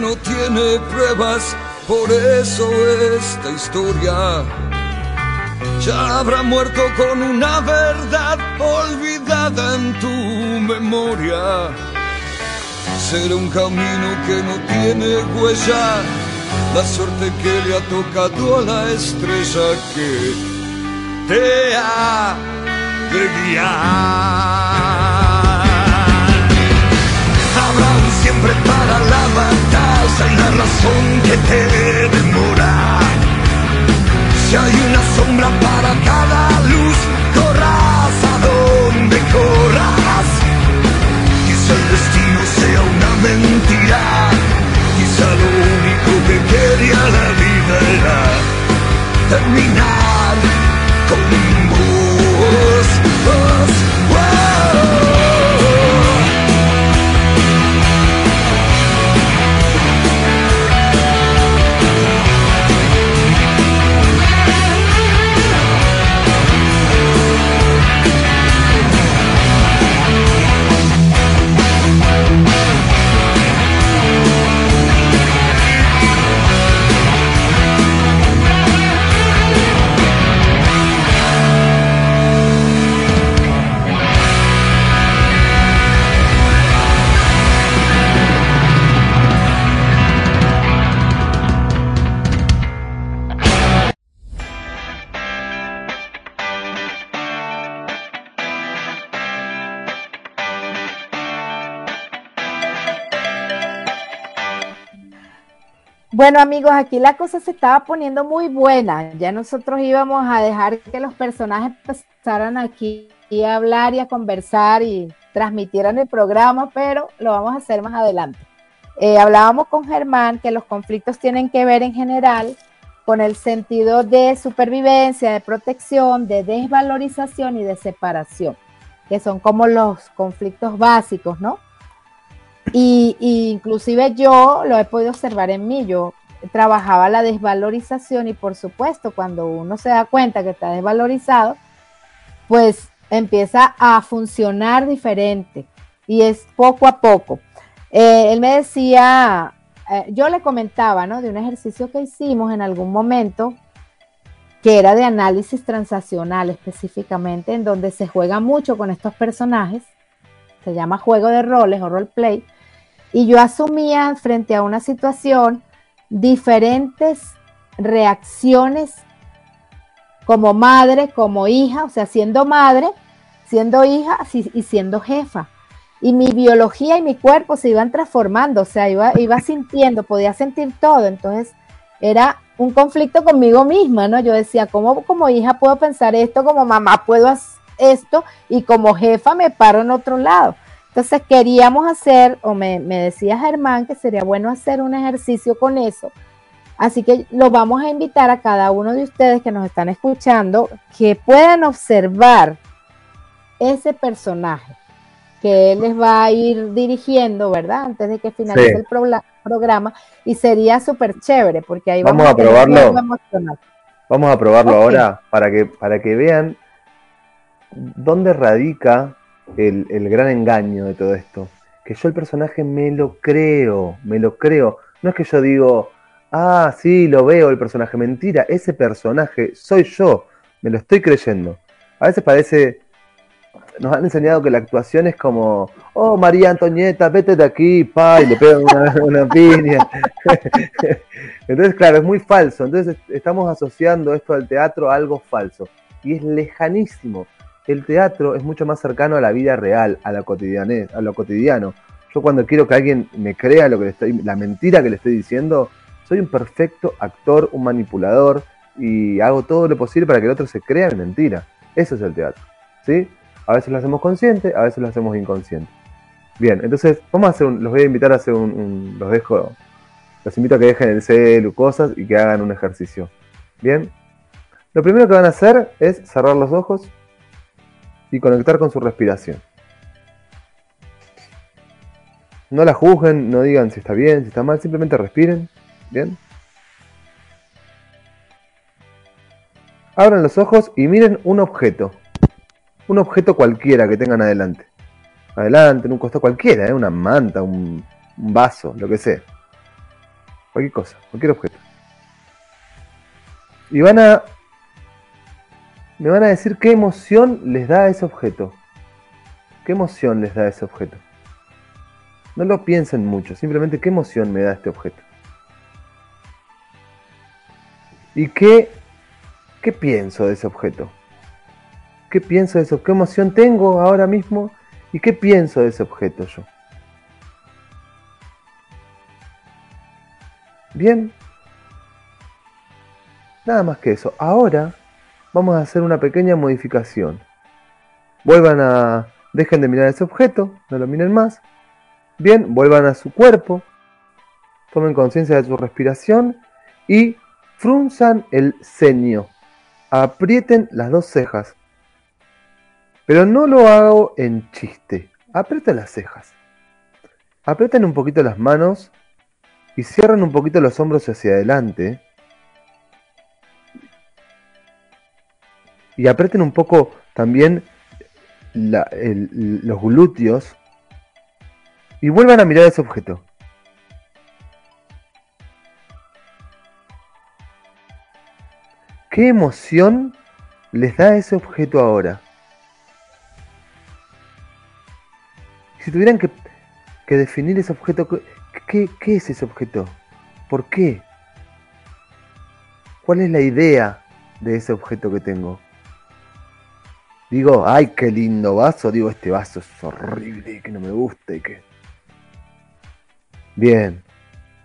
Speaker 5: No tiene pruebas, por eso esta historia ya habrá muerto con una verdad olvidada en tu memoria. Será un camino que no tiene huella, la suerte que le ha tocado a la estrella que te ha de guiar. Habrá un siempre para la razón que te demora. Si hay una sombra para cada luz, corras a donde corras. Quizá el destino sea una mentira, quizá lo único que quería la vida era terminar
Speaker 1: Bueno amigos, aquí la cosa se estaba poniendo muy buena. Ya nosotros íbamos a dejar que los personajes empezaran aquí a hablar y a conversar y transmitieran el programa, pero lo vamos a hacer más adelante. Eh, hablábamos con Germán que los conflictos tienen que ver en general con el sentido de supervivencia, de protección, de desvalorización y de separación, que son como los conflictos básicos, ¿no? Y, inclusive yo lo he podido observar en mí, yo trabajaba la desvalorización y por supuesto cuando uno se da cuenta que está desvalorizado, pues empieza a funcionar diferente y es poco a poco. Eh, él me decía, eh, yo le comentaba, ¿no? De un ejercicio que hicimos en algún momento, que era de análisis transaccional específicamente, en donde se juega mucho con estos personajes, se llama juego de roles o roleplay, y yo asumía frente a una situación diferentes reacciones como madre, como hija, o sea, siendo madre, siendo hija y siendo jefa. Y mi biología y mi cuerpo se iban transformando, o sea, iba, iba sintiendo, podía sentir todo. Entonces, era un conflicto conmigo misma, ¿no? Yo decía, ¿cómo como hija puedo pensar esto? Como mamá puedo hacer esto y como jefa me paro en otro lado. Entonces queríamos hacer, o me, me decía Germán que sería bueno hacer un ejercicio con eso. Así que lo vamos a invitar a cada uno de ustedes que nos están escuchando que puedan observar ese personaje que él les va a ir dirigiendo, ¿verdad? Antes de que finalice
Speaker 2: Sí.
Speaker 1: el progla- programa. Y sería súper chévere porque ahí
Speaker 2: Vamos
Speaker 1: vamos,
Speaker 2: a probarlo. Vamos a probarlo ahora para que, para que vean dónde radica el, gran engaño de todo esto. Que yo el personaje me lo creo, me lo creo. No es que yo digo, ah, sí, lo veo el personaje. Mentira, ese personaje soy yo, me lo estoy creyendo. A veces parece, nos han enseñado que la actuación es como, oh, María Antonieta, vete de aquí, pa, y le pegan una, una piña. Entonces, claro, es muy falso. Entonces, est- estamos asociando esto al teatro a algo falso. Y es lejanísimo. El teatro es mucho más cercano a la vida real, a la cotidianez, a lo cotidiano. Yo cuando quiero que alguien me crea lo que le estoy, la mentira que le estoy diciendo, soy un perfecto actor, un manipulador y hago todo lo posible para que el otro se crea mi mentira. Eso es el teatro. ¿Sí? A veces lo hacemos consciente, a veces lo hacemos inconsciente. Bien, entonces vamos a hacer un, los voy a invitar a hacer un, un- los dejo, los invito a que dejen el celu, cosas y que hagan un ejercicio. Bien, lo primero que van a hacer es cerrar los ojos y conectar con su respiración. No la juzguen, no digan si está bien, si está mal, simplemente respiren. Bien. Abran los ojos y miren un objeto. Un objeto cualquiera que tengan adelante. Adelante, en un costado cualquiera, ¿eh? una manta, un, un vaso, lo que sea. Cualquier cosa, cualquier objeto. Y van a. Me van a decir qué emoción les da ese objeto. ¿Qué emoción les da ese objeto? No lo piensen mucho, simplemente qué emoción me da este objeto. ¿Y qué, qué pienso de ese objeto? ¿Qué pienso de eso? ¿Qué emoción tengo ahora mismo? ¿Y qué pienso de ese objeto yo? Bien. Nada más que eso. Ahora vamos a hacer una pequeña modificación. Vuelvan a... Dejen de mirar ese objeto, no lo miren más. Bien, vuelvan a su cuerpo. Tomen conciencia de su respiración y frunzan el ceño. Aprieten las dos cejas. Pero no lo hago en chiste. Aprieten las cejas. Aprieten un poquito las manos y cierran un poquito los hombros hacia adelante. Y aprieten un poco también la- los glúteos. Y vuelvan a mirar ese objeto. ¿Qué emoción les da ese objeto ahora? Si tuvieran que, definir ese objeto, ¿qué, qué, qué es ese objeto? ¿Por qué? ¿Cuál es la idea de ese objeto que tengo? Digo, ay, qué lindo vaso. Digo, este vaso es horrible que no me gusta y que... Bien.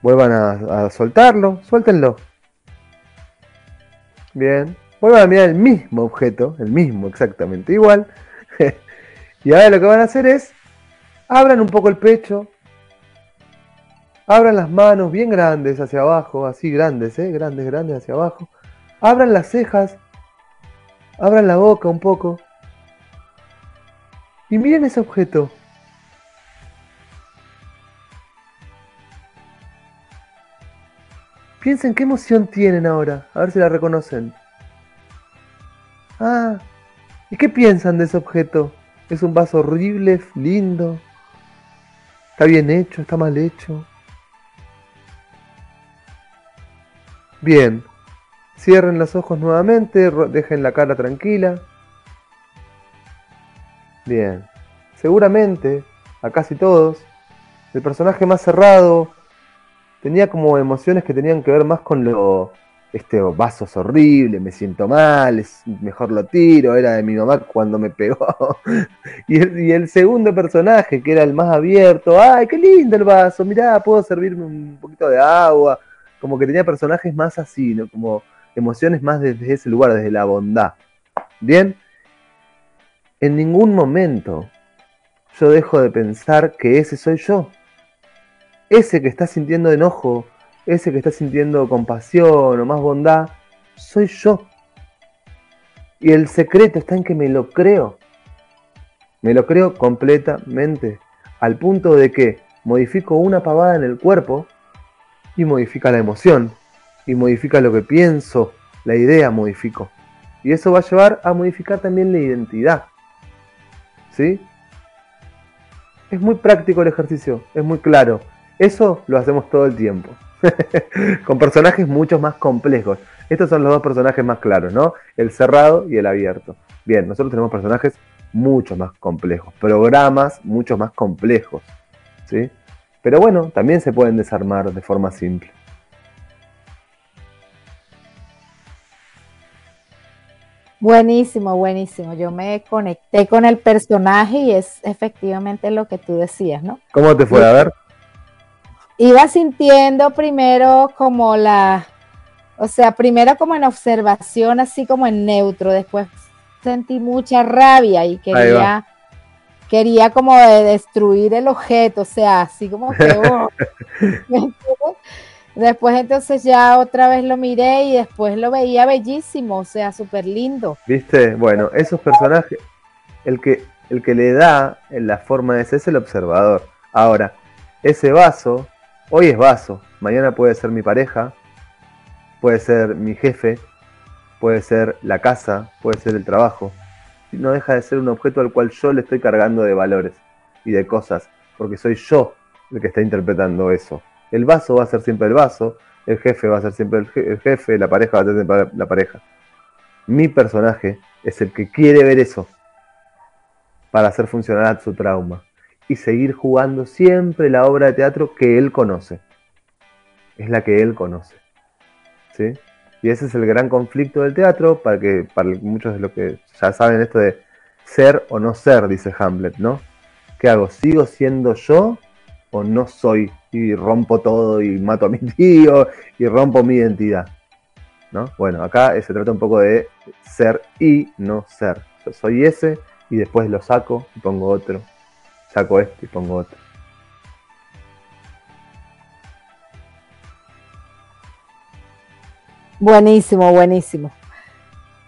Speaker 2: Vuelvan a, a soltarlo, suéltenlo. Bien. Vuelvan a mirar el mismo objeto, el mismo exactamente igual. y ahora lo que van a hacer es, abran un poco el pecho. Abran las manos bien grandes hacia abajo, así grandes, ¿eh? Grandes, grandes hacia abajo. Abran las cejas. Abran la boca un poco. Y miren ese objeto. Piensen qué emoción tienen ahora. A ver si la reconocen. Ah, ¿y qué piensan de ese objeto? ¿Es un vaso horrible, lindo? ¿Está bien hecho? ¿Está mal hecho? Bien. Cierren los ojos nuevamente, dejen la cara tranquila. Bien. Seguramente, a casi todos, el personaje más cerrado tenía como emociones que tenían que ver más con lo. Este vaso es horrible, me siento mal, es, mejor lo tiro, era de mi mamá cuando me pegó. y, el, y el segundo personaje, que era el más abierto, ¡ay, qué lindo el vaso! Mirá, puedo servirme un poquito de agua, como que tenía personajes más así, ¿no? Como emociones más desde ese lugar, desde la bondad. Bien, en ningún momento yo dejo de pensar que ese soy yo. Ese que está sintiendo enojo, ese que está sintiendo compasión o más bondad, soy yo. Y el secreto está en que me lo creo. Me lo creo completamente. Al punto de que modifico una pavada en el cuerpo y modifica la emoción. Y modifica lo que pienso. La idea modifico. Y eso va a llevar a modificar también la identidad. ¿Sí? Es muy práctico el ejercicio, es muy claro. Eso lo hacemos todo el tiempo. Con personajes mucho más complejos. Estos son los dos personajes más claros, ¿no? El cerrado y el abierto. Bien, nosotros tenemos personajes mucho más complejos, programas mucho más complejos, ¿sí? Pero bueno, también se pueden desarmar de forma simple.
Speaker 1: Buenísimo, buenísimo. Yo me conecté con el personaje y es efectivamente lo que tú decías, ¿no?
Speaker 2: ¿Cómo te fue? A ver.
Speaker 1: Iba sintiendo primero como la, o sea, primero como en observación, así como en neutro, después sentí mucha rabia y quería, quería como de destruir el objeto, o sea, así como que... Oh, Después entonces ya otra vez lo miré y después lo veía bellísimo, o sea, súper lindo.
Speaker 2: ¿Viste? Bueno, esos personajes, el que, el que le da la forma de ese es el observador. Ahora, ese vaso, hoy es vaso, mañana puede ser mi pareja, puede ser mi jefe, puede ser la casa, puede ser el trabajo. No deja de ser un objeto al cual yo le estoy cargando de valores y de cosas, porque soy yo el que está interpretando eso. El vaso va a ser siempre el vaso, el jefe va a ser siempre el, jefe, la pareja va a ser siempre la pareja. Mi personaje es el que quiere ver eso para hacer funcionar su trauma y seguir jugando siempre la obra de teatro que él conoce. Es la que él conoce. ¿Sí? Y ese es el gran conflicto del teatro, para que para muchos de los que ya saben esto de ser o no ser, dice Hamlet, ¿no? ¿Qué hago? ¿Sigo siendo yo o no soy y rompo todo y mato a mi tío y rompo mi identidad. ¿no? Bueno, acá se trata un poco de ser y no ser. Yo soy ese y después lo saco y pongo otro. Saco este y pongo otro.
Speaker 1: Buenísimo, buenísimo.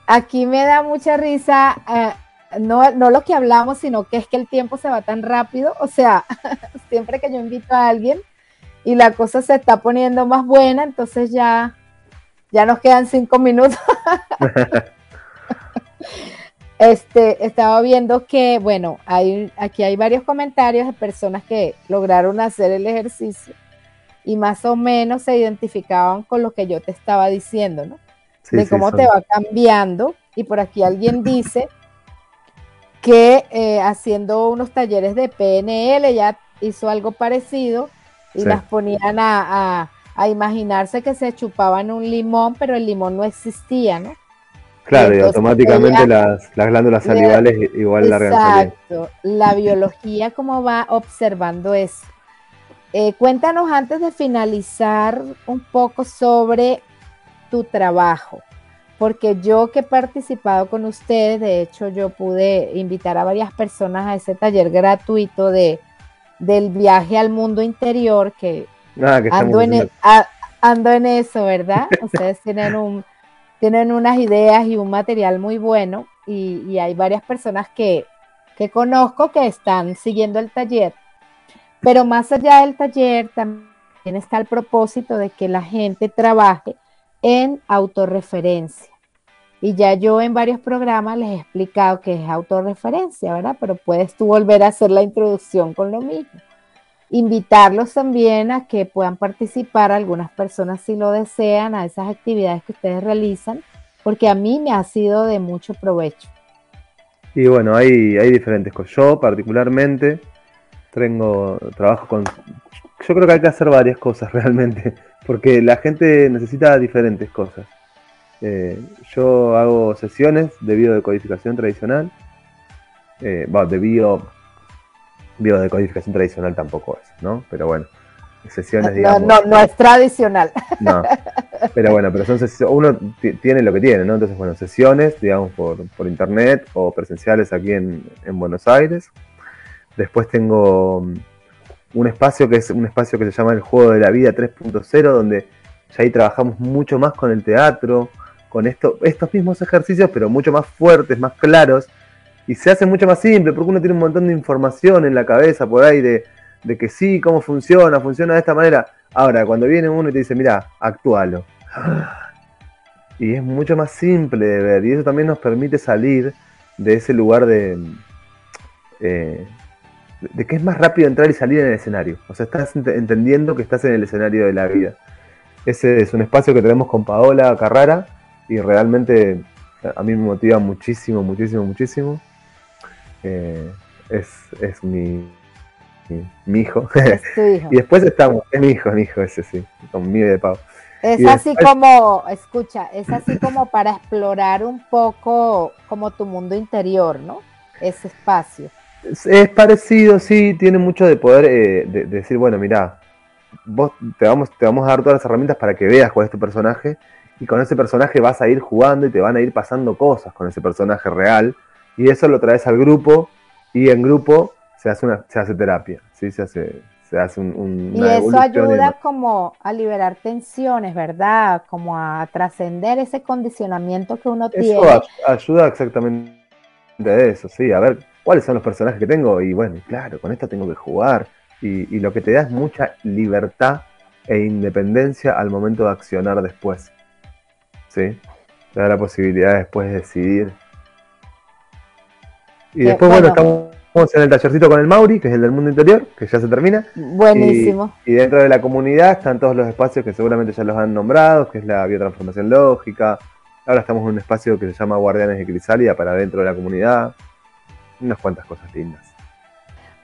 Speaker 1: Aquí me da mucha risa. Eh, no, no lo que hablamos, sino que es que el tiempo se va tan rápido. O sea, siempre que yo invito a alguien y la cosa se está poniendo más buena, entonces ya, ya nos quedan cinco minutos. este, estaba viendo que, bueno, hay, aquí hay varios comentarios de personas que lograron hacer el ejercicio y más o menos se identificaban con lo que yo te estaba diciendo, ¿no? de cómo te va cambiando. Y por aquí alguien dice que eh, haciendo unos talleres de PNL ya hizo algo parecido y las ponían a, imaginarse que se chupaban un limón, pero el limón no existía, ¿no?
Speaker 2: Claro, y, automáticamente las, glándulas salivales igual largan
Speaker 1: Exacto, la biología cómo va observando eso. Eh, cuéntanos antes de finalizar un poco sobre tu trabajo porque yo que he participado con ustedes, de hecho yo pude invitar a varias personas a ese taller gratuito de, del viaje al mundo interior, que, ah, ando, en e, ando en eso, ¿verdad? Ustedes tienen, un, tienen unas ideas y un material muy bueno y, y hay varias personas que, que conozco que están siguiendo el taller. Pero más allá del taller también está el propósito de que la gente trabaje en autorreferencia. Y ya yo en varios programas les he explicado que es autorreferencia, ¿verdad? Pero puedes tú volver a hacer la introducción con lo mismo. Invitarlos también a que puedan participar, algunas personas si lo desean, a esas actividades que ustedes realizan, porque a mí me ha sido de mucho provecho.
Speaker 2: Y bueno, hay, hay diferentes cosas. Yo particularmente tengo trabajo con... Yo creo que hay que hacer varias cosas realmente porque la gente necesita diferentes cosas. Eh, yo hago sesiones de biodecodificación tradicional. Eh, de bio, biodecodificación tradicional tampoco es, ¿no? Pero bueno. sesiones,
Speaker 1: No,
Speaker 2: digamos.
Speaker 1: no, no es tradicional.
Speaker 2: No. Pero bueno, pero son sesiones, uno ti- tiene lo que tiene, ¿no? Entonces, bueno, sesiones, digamos, por, por internet o presenciales aquí en, en Buenos Aires. Después tengo un espacio que es un espacio que se llama el Juego de la Vida 3.0, donde ya ahí trabajamos mucho más con el teatro, con esto, estos mismos ejercicios, pero mucho más fuertes, más claros. Y se hace mucho más simple, porque uno tiene un montón de información en la cabeza por ahí de, de que sí, cómo funciona, funciona de esta manera. Ahora, cuando viene uno y te dice, mira, actúalo. Y es mucho más simple de ver. Y eso también nos permite salir de ese lugar de. eh, de que es más rápido entrar y salir en el escenario. O sea, estás ent- entendiendo que estás en el escenario de la vida. Ese es un espacio que tenemos con Paola Carrara y realmente a mí me motiva muchísimo, muchísimo, muchísimo. Eh, es, es mi, mi, mi hijo.
Speaker 1: Es tu hijo.
Speaker 2: y después estamos, es mi hijo, mi hijo ese sí, conmigo y de Pau.
Speaker 1: Es
Speaker 2: y
Speaker 1: así
Speaker 2: después-
Speaker 1: como, escucha, es así como para explorar un poco como tu mundo interior, ¿no? Ese espacio.
Speaker 2: Es, es parecido, sí, tiene mucho de poder eh, de, de decir, bueno, mira, vos te vamos, te vamos a dar todas las herramientas para que veas cuál es tu personaje y con ese personaje vas a ir jugando y te van a ir pasando cosas con ese personaje real y eso lo traes al grupo y en grupo se hace una se hace terapia, sí, se hace se hace un, un-
Speaker 1: Y
Speaker 2: una
Speaker 1: eso
Speaker 2: y
Speaker 1: ayuda como a liberar tensiones, ¿verdad? Como a trascender ese condicionamiento que uno
Speaker 2: Eso
Speaker 1: tiene.
Speaker 2: ay- ayuda exactamente a eso, sí, a ver cuáles son los personajes que tengo y bueno, claro, con esto tengo que jugar y, y lo que te da es mucha libertad e independencia al momento de accionar después, ¿sí? Te da la posibilidad de después de decidir. Y
Speaker 1: Que,
Speaker 2: después, bueno,
Speaker 1: bueno.
Speaker 2: estamos en el tallercito con el Mauri, que es el del mundo interior, que ya se termina.
Speaker 1: Buenísimo.
Speaker 2: Y, y dentro de la comunidad están todos los espacios que seguramente ya los han nombrado, que es la biotransformación lógica. Ahora estamos en un espacio que se llama Guardianes de Crisálida para dentro de la comunidad. Unas cuantas cosas lindas.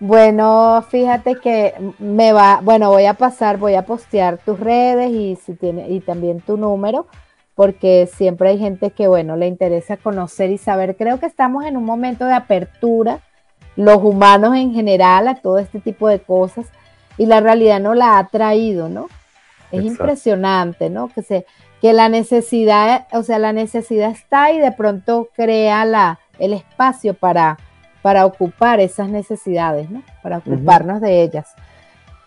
Speaker 1: Bueno, fíjate que me va, bueno, voy a pasar, voy a postear tus redes y si tiene, y también tu número, porque siempre hay gente que, bueno, le interesa conocer y saber. Creo que estamos en un momento de apertura, los humanos en general, a todo este tipo de cosas, y la realidad no la ha traído, ¿no? Es
Speaker 2: Exacto.
Speaker 1: impresionante, ¿no? Que se, que la necesidad, o sea, la necesidad está y de pronto crea la, el espacio para, para ocupar esas necesidades, ¿no? Para ocuparnos de ellas.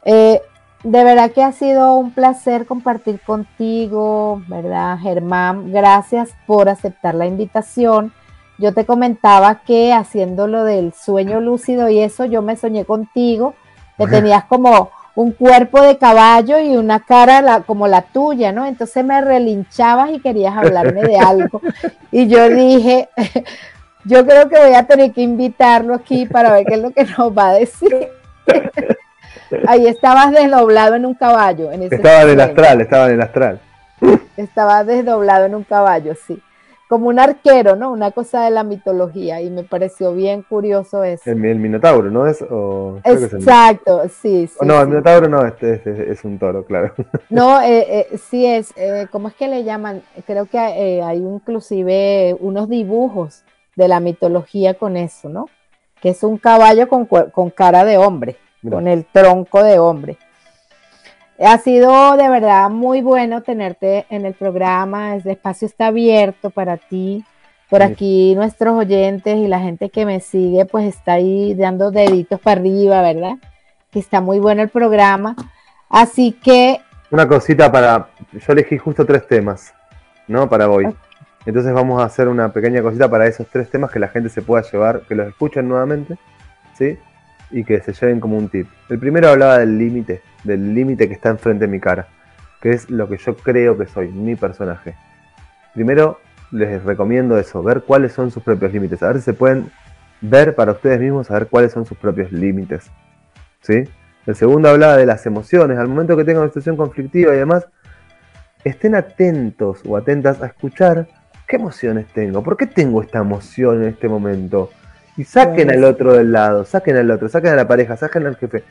Speaker 1: Eh, de verdad que ha sido un placer compartir contigo, ¿verdad, Germán? Gracias por aceptar la invitación. Yo te comentaba que haciendo lo del sueño lúcido y eso, yo me soñé contigo, que tenías como un cuerpo de caballo y una cara la- como la tuya, ¿no? Entonces me relinchabas y querías hablarme de algo. Y yo dije, yo creo que voy a tener que invitarlo aquí para ver qué es lo que nos va a decir. Ahí estabas desdoblado en un caballo. En ese
Speaker 2: Estaba en el
Speaker 1: sueño.
Speaker 2: astral, estaba en el astral.
Speaker 1: Estaba desdoblado en un caballo, sí. Como un arquero, ¿no? Una cosa de la mitología. Y me pareció bien curioso eso.
Speaker 2: El, el Minotauro, ¿no es? O, es el-
Speaker 1: Exacto, sí,
Speaker 2: no, el. Minotauro no, este, este es un toro, claro.
Speaker 1: No, eh, eh, sí es, eh, ¿cómo es que le llaman? Creo que eh, hay inclusive unos dibujos de la mitología con eso, ¿no? Que es un caballo con, con cara de hombre,
Speaker 2: Mira.
Speaker 1: con el tronco de hombre. Ha sido de verdad muy bueno tenerte en el programa, el espacio está abierto para ti. Por
Speaker 2: Sí.
Speaker 1: aquí nuestros oyentes y la gente que me sigue pues está ahí dando deditos para arriba, ¿verdad? Que está muy bueno el programa. Así que
Speaker 2: Una cosita para. Yo elegí justo tres temas, ¿no? Para hoy. Entonces vamos a hacer una pequeña cosita para esos tres temas que la gente se pueda llevar, que los escuchen nuevamente, ¿sí? Y que se lleven como un tip. El primero hablaba del límite, del límite que está enfrente de mi cara, que es lo que yo creo que soy, mi personaje. Primero les recomiendo eso, ver cuáles son sus propios límites, a ver si se pueden ver para ustedes mismos, a ver cuáles son sus propios límites, ¿sí? El segundo hablaba de las emociones. Al momento que tengan una situación conflictiva y demás, estén atentos o atentas a escuchar qué emociones tengo, por qué tengo esta emoción en este momento. Y saquen al otro del lado, saquen al otro, saquen a la pareja, saquen al jefe.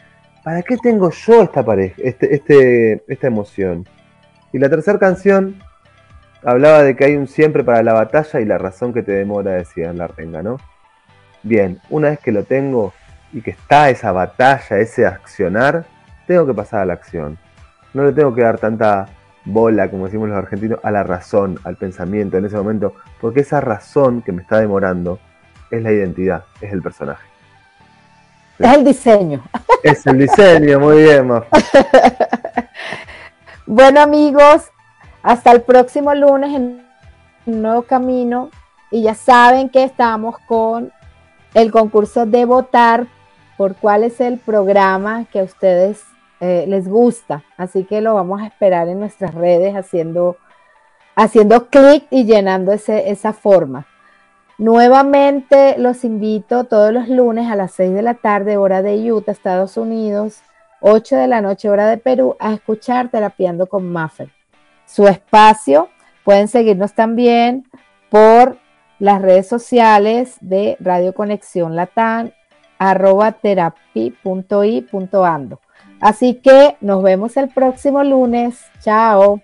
Speaker 2: ¿Para qué tengo yo esta pareja, este, este, esta emoción? Y la tercera canción hablaba de que hay un siempre para la batalla y la razón que te demora, decía la renga, ¿no? Bien, una vez que lo tengo y que está esa batalla, ese accionar, tengo que pasar a la acción. No le tengo que dar tanta bola, como decimos los argentinos, a la razón, al pensamiento en ese momento, porque esa razón que me está demorando es la identidad, es el personaje.
Speaker 1: Es el diseño.
Speaker 2: Es el diseño, muy bien.
Speaker 1: Bueno amigos, hasta el próximo lunes en un nuevo camino y ya saben que estamos con el concurso de votar por cuál es el programa que a ustedes eh, les gusta. Así que lo vamos a esperar en nuestras redes haciendo, haciendo clic y llenando ese, esa forma. Nuevamente los invito todos los lunes a las 6 de la tarde, hora de Utah, Estados Unidos, 8 de la noche, hora de Perú, a escuchar Terapiando con Maffer. Su espacio, pueden seguirnos también por las redes sociales de Radio Conexión Latán, arroba terapi.i.ando. Así que nos vemos el próximo lunes. Chao.